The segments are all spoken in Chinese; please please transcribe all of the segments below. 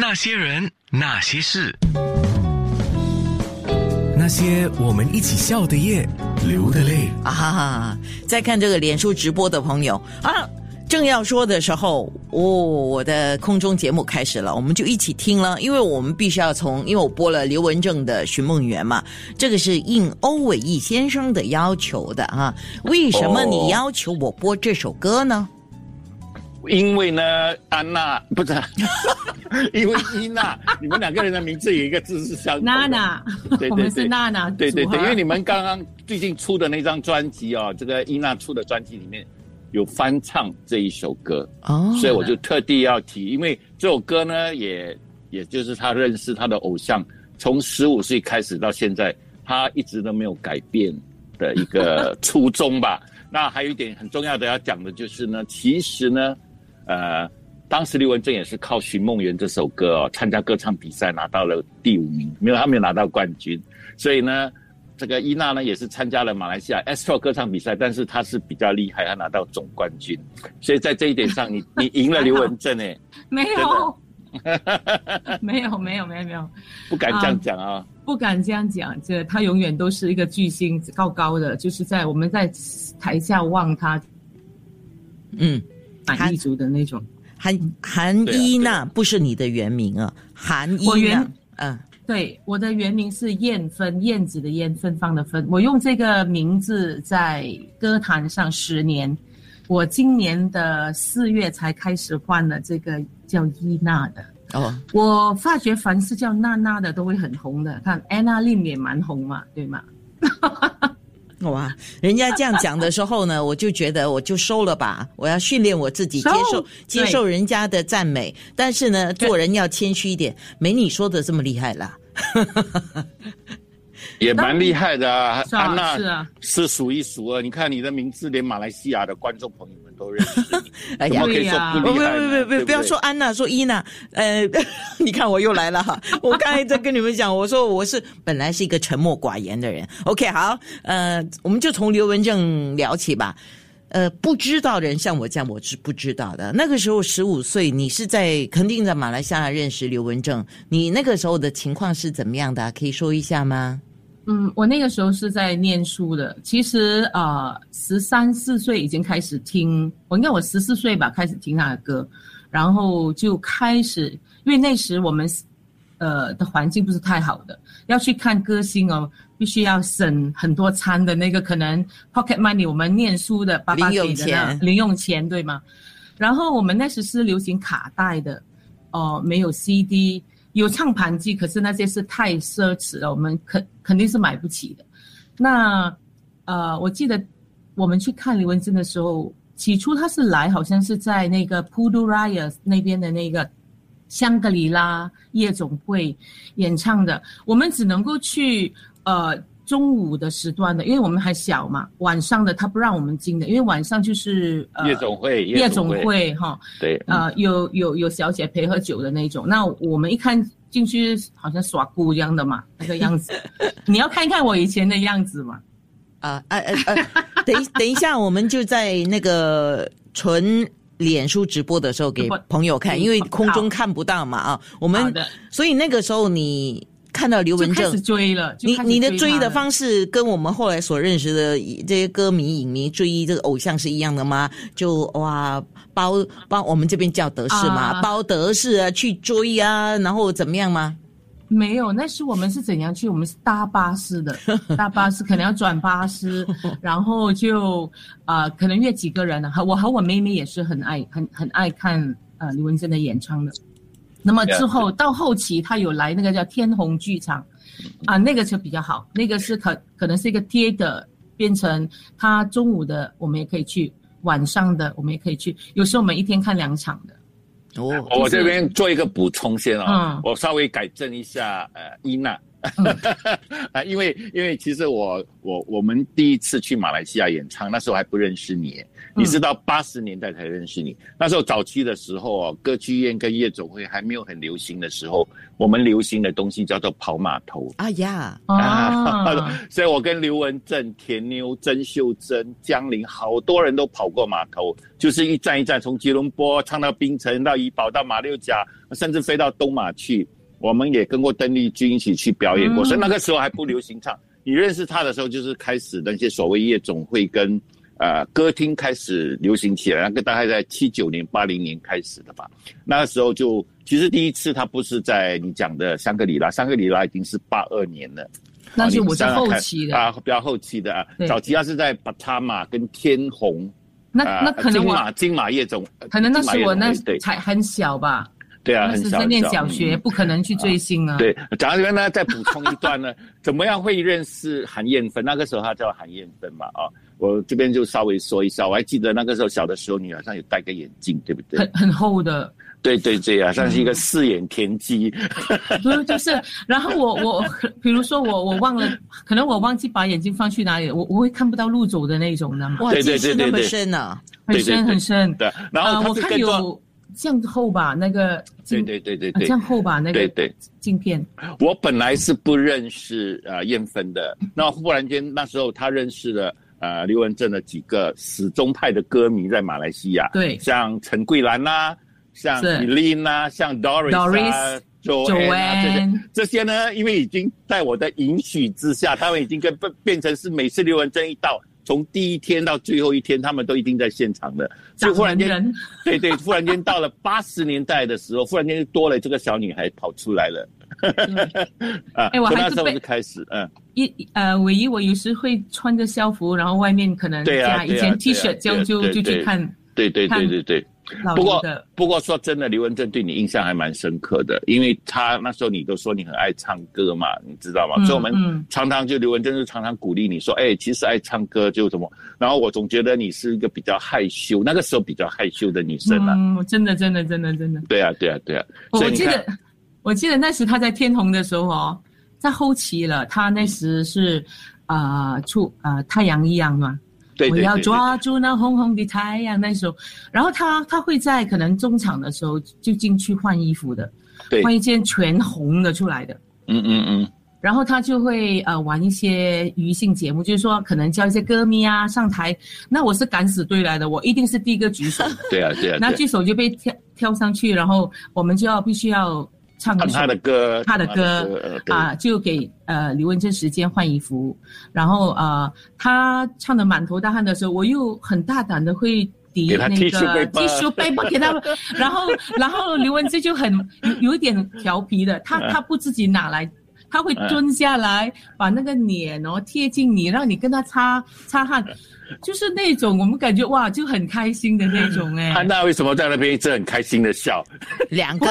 那些人，那些事，那些我们一起笑的夜，流的泪。啊！在看这个脸书直播的朋友啊，正要说的时候，哦，我的空中节目开始了，我们就一起听了，因为我们必须要从，因为我播了刘文正的《寻梦园》嘛，这个是应欧伟义先生的要求的啊。为什么你要求我播这首歌呢？因为呢，安娜 不是，因为伊娜，你们两个人的名字有一个字是相同。娜娜，对对 我们是对娜娜对对对，因为你们刚刚最近出的那张专辑哦，这个伊娜出的专辑里面有翻唱这一首歌，哦所以我就特地要提，因为这首歌呢，也也就是他认识他的偶像，从十五岁开始到现在，他一直都没有改变的一个初衷吧。那还有一点很重要的要讲的就是呢，其实呢，呃，当时刘文正也是靠《寻梦园》这首歌哦，参加歌唱比赛拿到了第五名，没有他没有拿到冠军，所以呢，这个伊娜呢也是参加了马来西亚 Astro 歌唱比赛，但是她是比较厉害，她拿到总冠军，所以在这一点上你，你 赢了刘文正哎，没有，没有，没有，没有，没有，不敢这样讲啊。不敢这样讲。这他永远都是一个巨星，高高的，就是在我们在台下望他。嗯，满意足的那种。韩韩伊娜不是你的原名啊，韩伊娜，嗯，对，我的原名是燕芬，燕子的燕，芬芳的芬。我用这个名字在歌坛上十年，我今年的四月才开始换了这个叫伊娜的。哦，我发觉凡是叫娜娜的都会很红的，看 Anna Lim 也蛮红嘛，对吗？哇，人家这样讲的时候呢，我就觉得我就收了吧，我要训练我自己接受接受人家的赞美，但是呢，做人要谦虚一点，没你说的这么厉害啦。也蛮厉害的啊，是啊安娜是啊是数一数二。你看你的名字，连马来西亚的观众朋友们都认 哎呀可以说不不不厉害呢？不不不，要说安娜，说伊娜，呃，你看我又来了哈。我刚才在跟你们讲，我说我是本来是一个沉默寡言的人。OK，好，呃，我们就从刘文正聊起吧。呃，不知道的人像我这样，我是不知道的。那个时候十五岁，你是在肯定在马来西亚认识刘文正，你那个时候的情况是怎么样的啊？可以说一下吗？嗯，我那个时候是在念书的，其实呃，十三四岁已经开始听，我应该我十四岁吧开始听他的歌，然后就开始，因为那时我们呃的环境不是太好的，要去看歌星哦，必须要省很多餐的那个可能 pocket money，我们念书的爸爸给的那钱。零用钱对吗？然后我们那时是流行卡带的，哦、没有 CD，有唱盘机，可是那些是太奢侈了，我们肯肯定是买不起的。那呃，我记得我们去看李文正的时候，起初他是来，好像是在那个 Pudu Raya 那边的那个香格里拉夜总会演唱的，我们只能够去呃中午的时段的，因为我们还小嘛，晚上的他不让我们进的，因为晚上就是呃夜总会，夜总会，哈，对，呃，有有有小姐陪喝酒的那种。那我们一看进去，好像耍姑一样的嘛，那个样子。你要看一看我以前的样子嘛。啊啊呃呃，等一 等一下，我们就在那个纯脸书直播的时候给朋友看，嗯因为空中看不到嘛啊。我们所以那个时候你看到刘文正你你的追的方式跟我们后来所认识的这些歌迷影迷追这个偶像是一样的吗？就哇包包我们这边叫德式嘛，啊包德式啊去追啊，然后怎么样吗？没有，那时我们是怎样去？我们是搭巴士的，搭巴士可能要转巴士，然后就呃，可能约几个人呢。和我和我妹妹也是很爱很很爱看呃刘文正的演唱的。那么之后到后期，他有来那个叫天虹剧场，啊，那个就比较好，那个是可可能是一个 theater 变成他中午的我们也可以去，晚上的我们也可以去，有时候我们一天看两场的。哦，我这边做一个补充先啊、嗯。我稍微改正一下，呃，伊娜，啊，因为因为其实我我我们第一次去马来西亚演唱，那时候还不认识你，你是到八十年代才认识你。那时候早期的时候哦，歌剧院跟夜总会还没有很流行的时候，我们流行的东西叫做跑码头。哎呀，啊，所以我跟刘文正、田妞、曾秀珍、江玲，好多人都跑过码头，就是一站一站，从吉隆坡唱到槟城，到怡保，到马六甲，甚至飞到东马去。我们也跟过邓丽君一起去表演过，嗯所以那个时候还不流行唱。你认识他的时候，就是开始那些所谓夜总会跟呃歌厅开始流行起来，那个大概在七九年、八零年开始的吧。那个时候就其实第一次他不是在你讲的香格里拉，香格里拉已经是八二年了。那是我是啊你想想看后期的，啊，比较后期的啊。早期他是在巴塔马跟天虹，那啊那可能我金马金马夜总，可能那时我那才很小吧，对啊，那很小时在念小学，嗯不可能去追星啊。对，讲到这边呢，再补充一段呢，怎么样会认识韩燕芬？那个时候她叫韩燕芬嘛，啊，我这边就稍微说一下。我还记得那个时候小的时候，你好像有戴个眼镜，对不对很？很厚的，对对对啊，像是一个四眼田鸡。就就是，然后我我比如说我我忘了，可能我忘记把眼镜放去哪里，我我会看不到路走的那种的嘛，哇，对对近视那么对对对深啊！很对对对深很深。对，然后呃我看他是跟着，有这样厚吧，那个对对对对对呃这样厚吧，那个对对。镜片。我本来是不认识呃燕芬的，那忽然间那时候他认识了呃刘文正的几个死忠派的歌迷在马来西亚，对像陈桂兰呐、像是 Eileen 呐、像 Doris 啊 Joanne 啊这些这些呢，因为已经在我的允许之下，他们已经跟变变成是每次刘文正一到。从第一天到最后一天，他们都一定在现场的，就忽然间，人对对，忽然间到了八十年代的时候，忽然间就多了这个小女孩跑出来了，啊，哎我还是被从那时候就开始，嗯，一呃，唯一我有时会穿着校服，然后外面可能对一件对啊 T 恤，就对啊就就去看对对对对对。老不过。不过说真的，刘文正对你印象还蛮深刻的，因为他那时候你都说你很爱唱歌嘛，你知道吗？嗯所以我们嗯常常就刘文正就常常鼓励你说，哎，其实爱唱歌就什么。然后我总觉得你是一个比较害羞，那个时候比较害羞的女生啊。嗯，真的，真的，真的，真的。对啊，对啊，对啊。我记得，我记得那时他在天虹的时候哦，在后期了，他那时是啊、呃出呃太阳一样嘛，我要抓住那红红的太阳那时候，然后他他会在可能中场的时候就进去换衣服的，对。换一件全红的出来的。嗯嗯嗯，然后他就会呃玩一些娱性节目，就是说可能叫一些歌迷啊上台，那我是敢死队来的，我一定是第一个举手，对啊对啊。那举手就被跳跳上去，然后我们就要必须要唱他的歌，他的歌啊，就给呃刘文正时间换衣服，然后呃他唱的满头大汗的时候，我又很大胆的会。抵给他那个剃须背包。给他们，然后然后刘文正就很有有一点调皮的，他嗯。他不自己拿来，他会蹲下来把那个脸哦贴近你，让你跟他擦擦汗，就是那种我们感觉哇就很开心的那种哎。安娜为什么在那边一直很开心的笑？两个。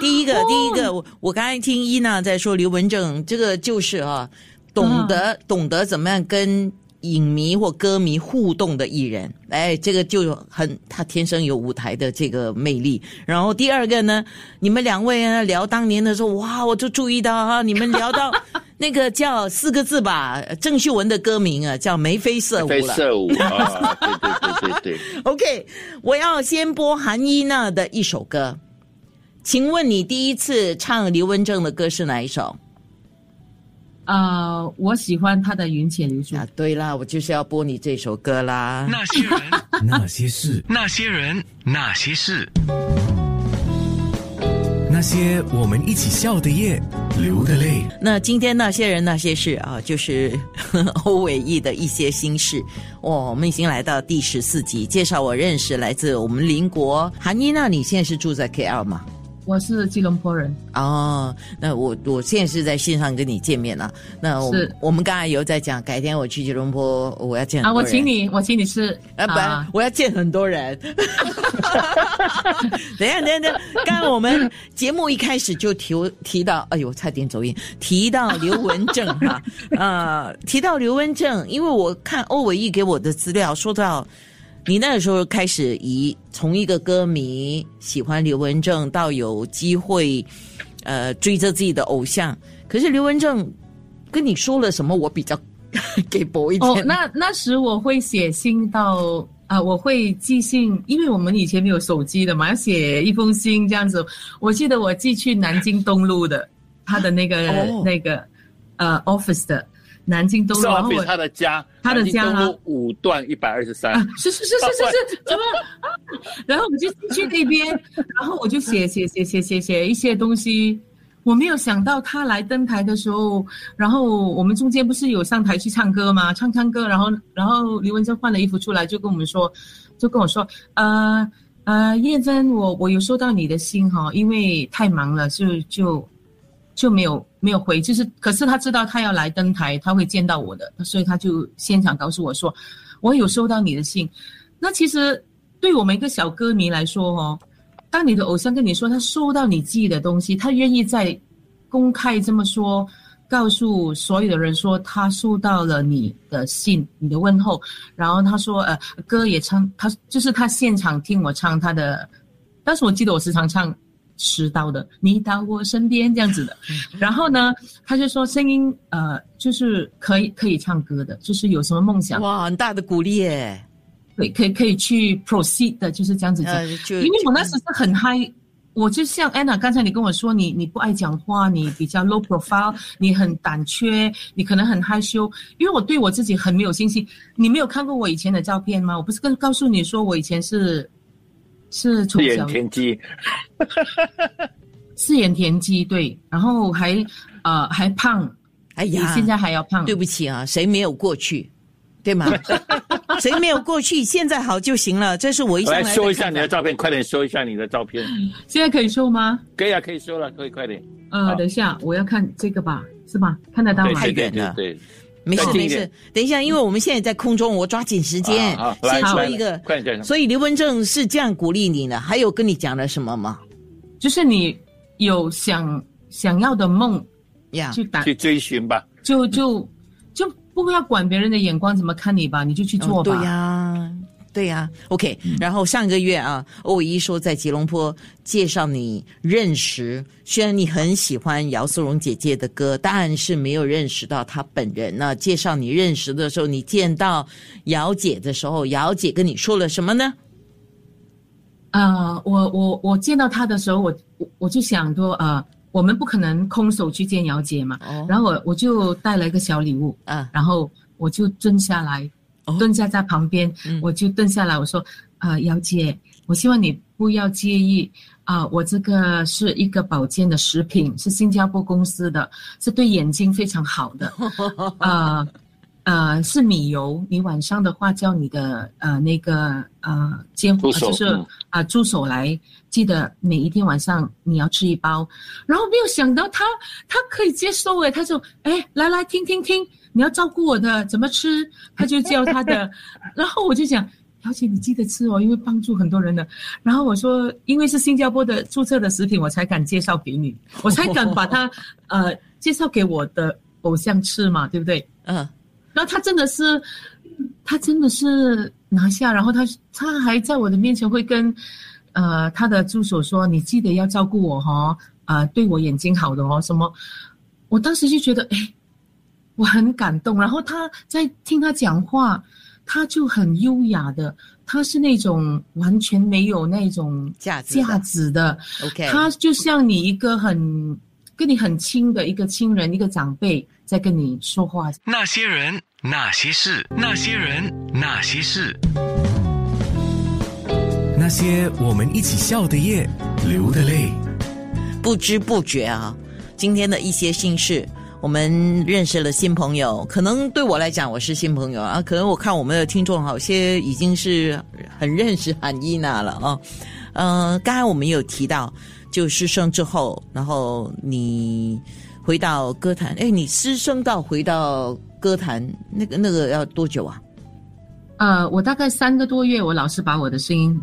第一个，哦。第一个，我我刚才听伊娜在说刘文正，这个就是啊，懂得、懂得怎么样跟影迷或歌迷互动的艺人，哎，这个就很他天生有舞台的这个魅力。然后第二个呢，你们两位呢聊当年的时候，哇，我就注意到哈、你们聊到 那个叫四个字吧，郑秀文的歌名啊，叫眉飞色舞飞了。色舞啊，对对对对对。OK，我要先播韩一娜的一首歌。请问你第一次唱刘文正的歌是哪一首？呃，我喜欢他的云浅流水。啊，对啦，我就是要播你这首歌啦。那些人，那些事，那些人，那些事，那些我们一起笑的夜，流的泪。那今天那些人那些事啊，就是 欧伟毅的一些心事。哇、我们已经来到第十四集，介绍我认识来自我们邻国韩妮娜。你现在是住在 KL 吗？我是吉隆坡人，哦，那我我现在是在线上跟你见面了。那我们我们刚才有在讲，改天我去吉隆坡，我要见很啊，我请你，我请你吃啊，不，我要见很多人。等一下，等一下，等一下，刚刚我们节目一开始就提提到，哎呦，差点走音，提到刘文正哈，呃，提到刘文正，因为我看欧伟义给我的资料说到。你那个时候开始以从一个歌迷喜欢刘文正，到有机会，呃，追着自己的偶像，可是刘文正跟你说了什么，我比较 给薄一点。哦，那那时我会写信到啊、我会寄信，因为我们以前没有手机的嘛，要写一封信这样子。我记得我寄去南京东路的他的那个、哦那个呃 office 的南京东路，然后他的家，他的家啊南京东路五段一百二十三啊，，是是是是是是，怎 么？啊然后我就去那边，然后我就写写写写写写一些东西。我没有想到他来登台的时候，然后我们中间不是有上台去唱歌吗？唱唱歌，然后然后刘文正换了衣服出来，就跟我们说，就跟我说，呃呃，叶真，我我有收到你的信哈，因为太忙了，就就就没有没有回，就是可是他知道他要来登台，他会见到我的，所以他就现场告诉我说，我有收到你的信。那其实对我们一个小歌迷来说哦，当你的偶像跟你说他收到你寄的东西，他愿意在公开这么说，告诉所有的人说他收到了你的信、你的问候，然后他说呃歌也唱，他就是他现场听我唱他的，当时我记得我时常唱。迟到的，你到我身边这样子的，然后呢，他就说声音呃，就是可以可以唱歌的，就是有什么梦想，哇，很大的鼓励耶！对，可以可以去 proceed 的，就是这样子讲。呃，就因为我那时是很嗨，我就像 Anna 刚才你跟我说，你你不爱讲话，你比较 low profile，你很胆怯，你可能很害羞。因为我对我自己很没有信心。你没有看过我以前的照片吗？我不是跟告诉你说我以前是是从四眼小田鸡，四眼田鸡，对，然后还呃还胖，哎呀，现在还要胖。对不起啊，谁没有过去，对吗？谁没有过去，现在好就行了。这是我一向来来修一下你的照片，快点说一下你的照片。现在可以说吗？可以啊，可以说了，可以快点。呃，等一下，我要看这个吧，是吧？看得到吗？太对对远了对对，没事没事。等一下，因为我们现在在空中，我抓紧时间先说来一个。所以刘文正是这样鼓励你的，还有跟你讲了什么吗？就是你有想想要的梦，呀、去打去追寻吧。就就就不要管别人的眼光怎么看你吧，你就去做吧。哦对呀、对呀、OK，、然后上个月啊，欧伟一说在吉隆坡介绍你认识，虽然你很喜欢姚素荣姐姐的歌，但是没有认识到她本人。那介绍你认识的时候，你见到姚姐的时候，姚姐跟你说了什么呢？呃，我我我见到她的时候，我我我就想说，呃，我们不可能空手去见姚姐嘛，哦然后我我就带了一个小礼物，啊，然后我就蹲下来，哦蹲下在旁边，嗯我就蹲下来，我说，呃，姚姐，我希望你不要介意啊、我这个是一个保健的食品，是新加坡公司的，是对眼睛非常好的，呃。呃，是米油。你晚上的话，叫你的呃那个呃监助手就是嗯啊、助手来，记得每一天晚上你要吃一包。然后没有想到他他可以接受诶，他就哎来来听听听，你要照顾我的怎么吃，他就教他的。然后我就讲，小姐你记得吃哦，因为帮助很多人的。然后我说，因为是新加坡的注册的食品，我才敢介绍给你，我才敢把它呃介绍给我的偶像吃嘛，对不对？嗯，然后他真的是，他真的是拿下，然后他他还在我的面前会跟，呃，他的助手说：“你记得要照顾我哈、呃，对我眼睛好的哦，什么？”我当时就觉得，哎，我很感动。然后他在听他讲话，他就很优雅的，他是那种完全没有那种价值的价值的，OK，他就像你一个很跟你很亲的一个亲人，一个长辈在跟你说话。那些人，那些事，那些人，那些事。那些我们一起笑的夜，流的泪。不知不觉啊，今天的一些心事，我们认识了新朋友。可能对我来讲，我是新朋友啊，可能我看我们的听众好些已经是很认识韩伊娜了啊。呃，刚才我们有提到，就失声之后，然后你回到歌坛，哎，你失声到回到歌坛，那个那个要多久啊？呃，我大概三个多月，我老师把我的声音，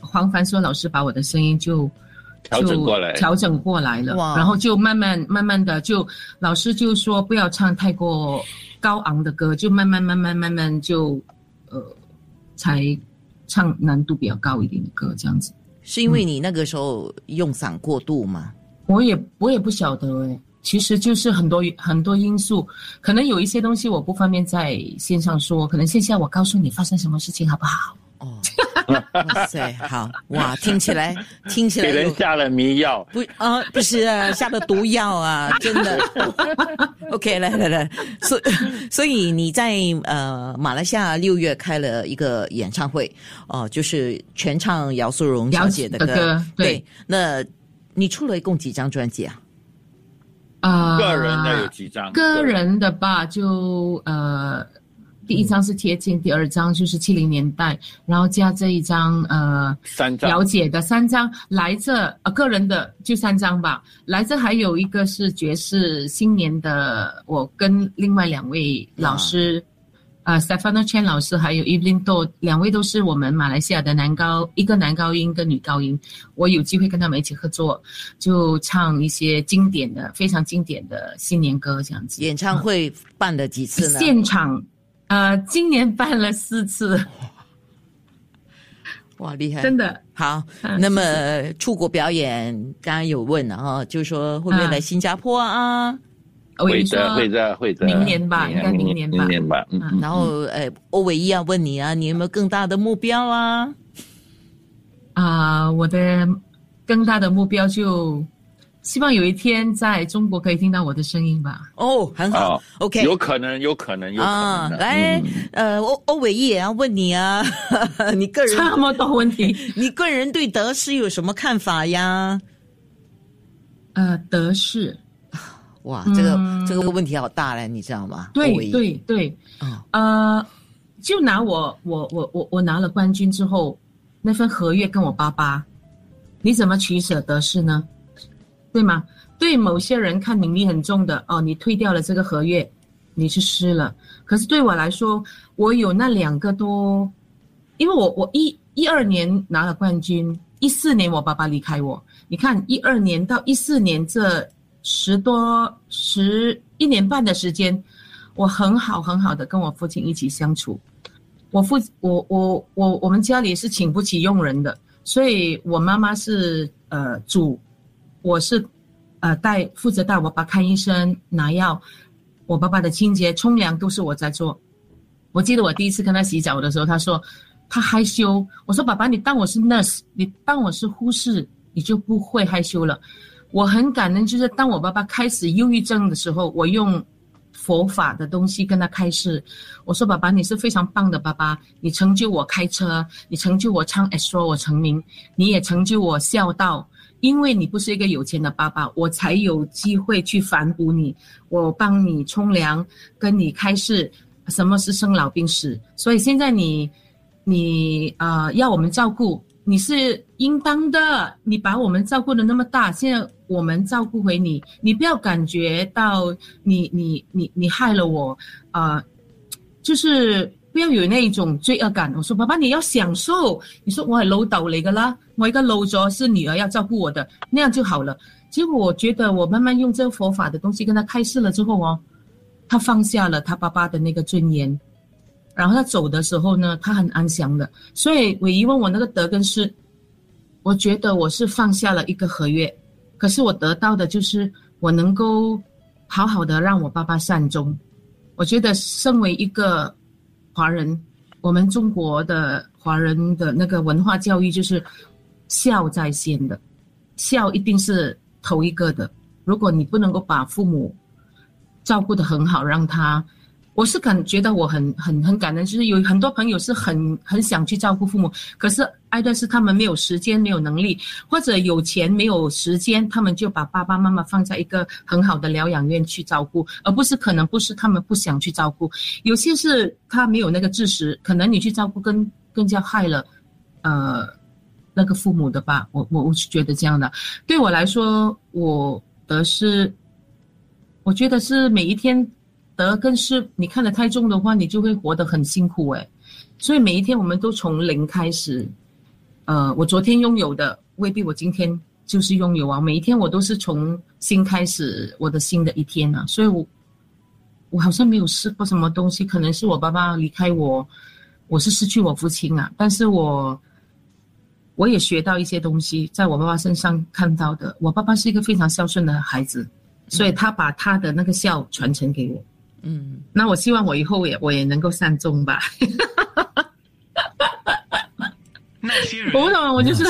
黄凡说老师把我的声音就调整过来调整过来了，然后就慢慢慢慢的就老师就说不要唱太过高昂的歌，就慢慢慢慢慢慢就呃才唱难度比较高一点的歌这样子。是因为你那个时候用嗓过度吗？我也我也不晓得哎，其实就是很多很多因素，可能有一些东西我不方便在线上说，可能线下我告诉你发生什么事情好不好？哦，哇塞，好哇，听起来听起来给人下了迷药。不啊，不是啊，下了毒药啊，真的。OK，来来来，所所以你在呃马来西亚六月开了一个演唱会，哦、就是全唱姚素荣小姐的歌。的歌对那你出了一共几张专辑啊？啊、个人的有几张？个人的吧，就呃，第一张是贴近，第二张就是七零年代，然后加这一张呃三张了解的三张，来这呃个人的就三张吧，来这还有一个是爵士新年的，我跟另外两位老师。呃 s t e p h a n o Chen 老师还有 Evelyn Do 两位都是我们马来西亚的男高，一个男高音，一个女高音。我有机会跟他们一起合作，就唱一些经典的、非常经典的新年歌这样子。演唱会办了几次呢？现场，呃，今年办了四次，哇，厉害！真的。好，嗯那么出国表演，刚刚有问了哈，就是说会不会来新加坡啊？会的，会的，会的。明年吧应该明年吧明年吧。嗯嗯嗯。然后呃，欧伟一要问你啊，你有没有更大的目标啊？啊、我的更大的目标就希望有一天在中国可以听到我的声音吧。哦，很好、哦 o k 有可能，有可能，有可啊，能啊。来，嗯呃，欧欧伟一也要问你啊，你个人这么多问题，你个人对德式有什么看法呀？呃，德式，哇，这个、嗯这个问题好大嘞，你知道吗？对，对对，啊、呃，就拿我我我我我拿了冠军之后，那份合约跟我爸爸，你怎么取舍得失呢？对吗？对某些人看名利很重的哦，你退掉了这个合约，你是失了。可是对我来说，我有那两个多，因为我我一一二年拿了冠军，一四年我爸爸离开我，你看一二年到一四年这十多十一年半的时间，我很好很好的跟我父亲一起相处。我父我我我我们家里是请不起佣人的，所以我妈妈是呃煮，我是呃带负责带我爸看医生拿药，我爸爸的清洁冲凉都是我在做。我记得我第一次跟他洗澡的时候，他说他害羞，我说爸爸你当我是 nurse，你当我是护士，你就不会害羞了。我很感恩，就是当我爸爸开始忧郁症的时候，我用佛法的东西跟他开示。我说：“爸爸，你是非常棒的爸爸，你成就我开车，你成就我唱 astro 我成名，你也成就我孝道。因为你不是一个有钱的爸爸，我才有机会去反哺你，我帮你冲凉，跟你开示什么是生老病死。所以现在你，你呃要我们照顾，你是应当的。你把我们照顾的那么大，现在我们照顾回你，你不要感觉到你你你你害了我，呃，就是不要有那一种罪恶感。我说爸爸你要享受，你说我係老豆嚟噶啦，我而家老咗，是女儿要照顾我的，那样就好了。结果我觉得我慢慢用这个佛法的东西跟他开示了之后哦，他放下了他爸爸的那个尊严，然后他走的时候呢，他很安详的。所以偉儀問我那个德跟失，我觉得我是放下了一个合约，可是我得到的就是我能够好好的让我爸爸善终。我觉得身为一个华人，我们中国的华人的那个文化教育就是孝在先的，孝一定是头一个的。如果你不能够把父母照顾得很好，让他，我是感觉得我很很很感恩，就是有很多朋友是很很想去照顾父母，可是愛的是他们没有时间，没有能力，或者有钱没有时间，他们就把爸爸妈妈放在一个很好的疗养院去照顾，而不是可能不是他们不想去照顾，有些是他没有那个知识，可能你去照顾更更加害了，呃，那个父母的吧，我我我是觉得这样的。对我来说，我的是，我觉得是每一天得跟失，你看得太重的话，你就会活得很辛苦诶。所以每一天我们都从零开始，呃，我昨天拥有的未必。我今天就是拥有啊，每一天我都是从新开始。我的新的一天啊，所以我我好像没有试过什么东西，可能是我爸爸离开我，我是失去我父亲啊。但是我我也学到一些东西，在我爸爸身上看到的。我爸爸是一个非常孝顺的孩子，所以他把他的那个孝传承给我。嗯，那我希望我以后也我也能够善终吧。那些人，我不懂，我就是。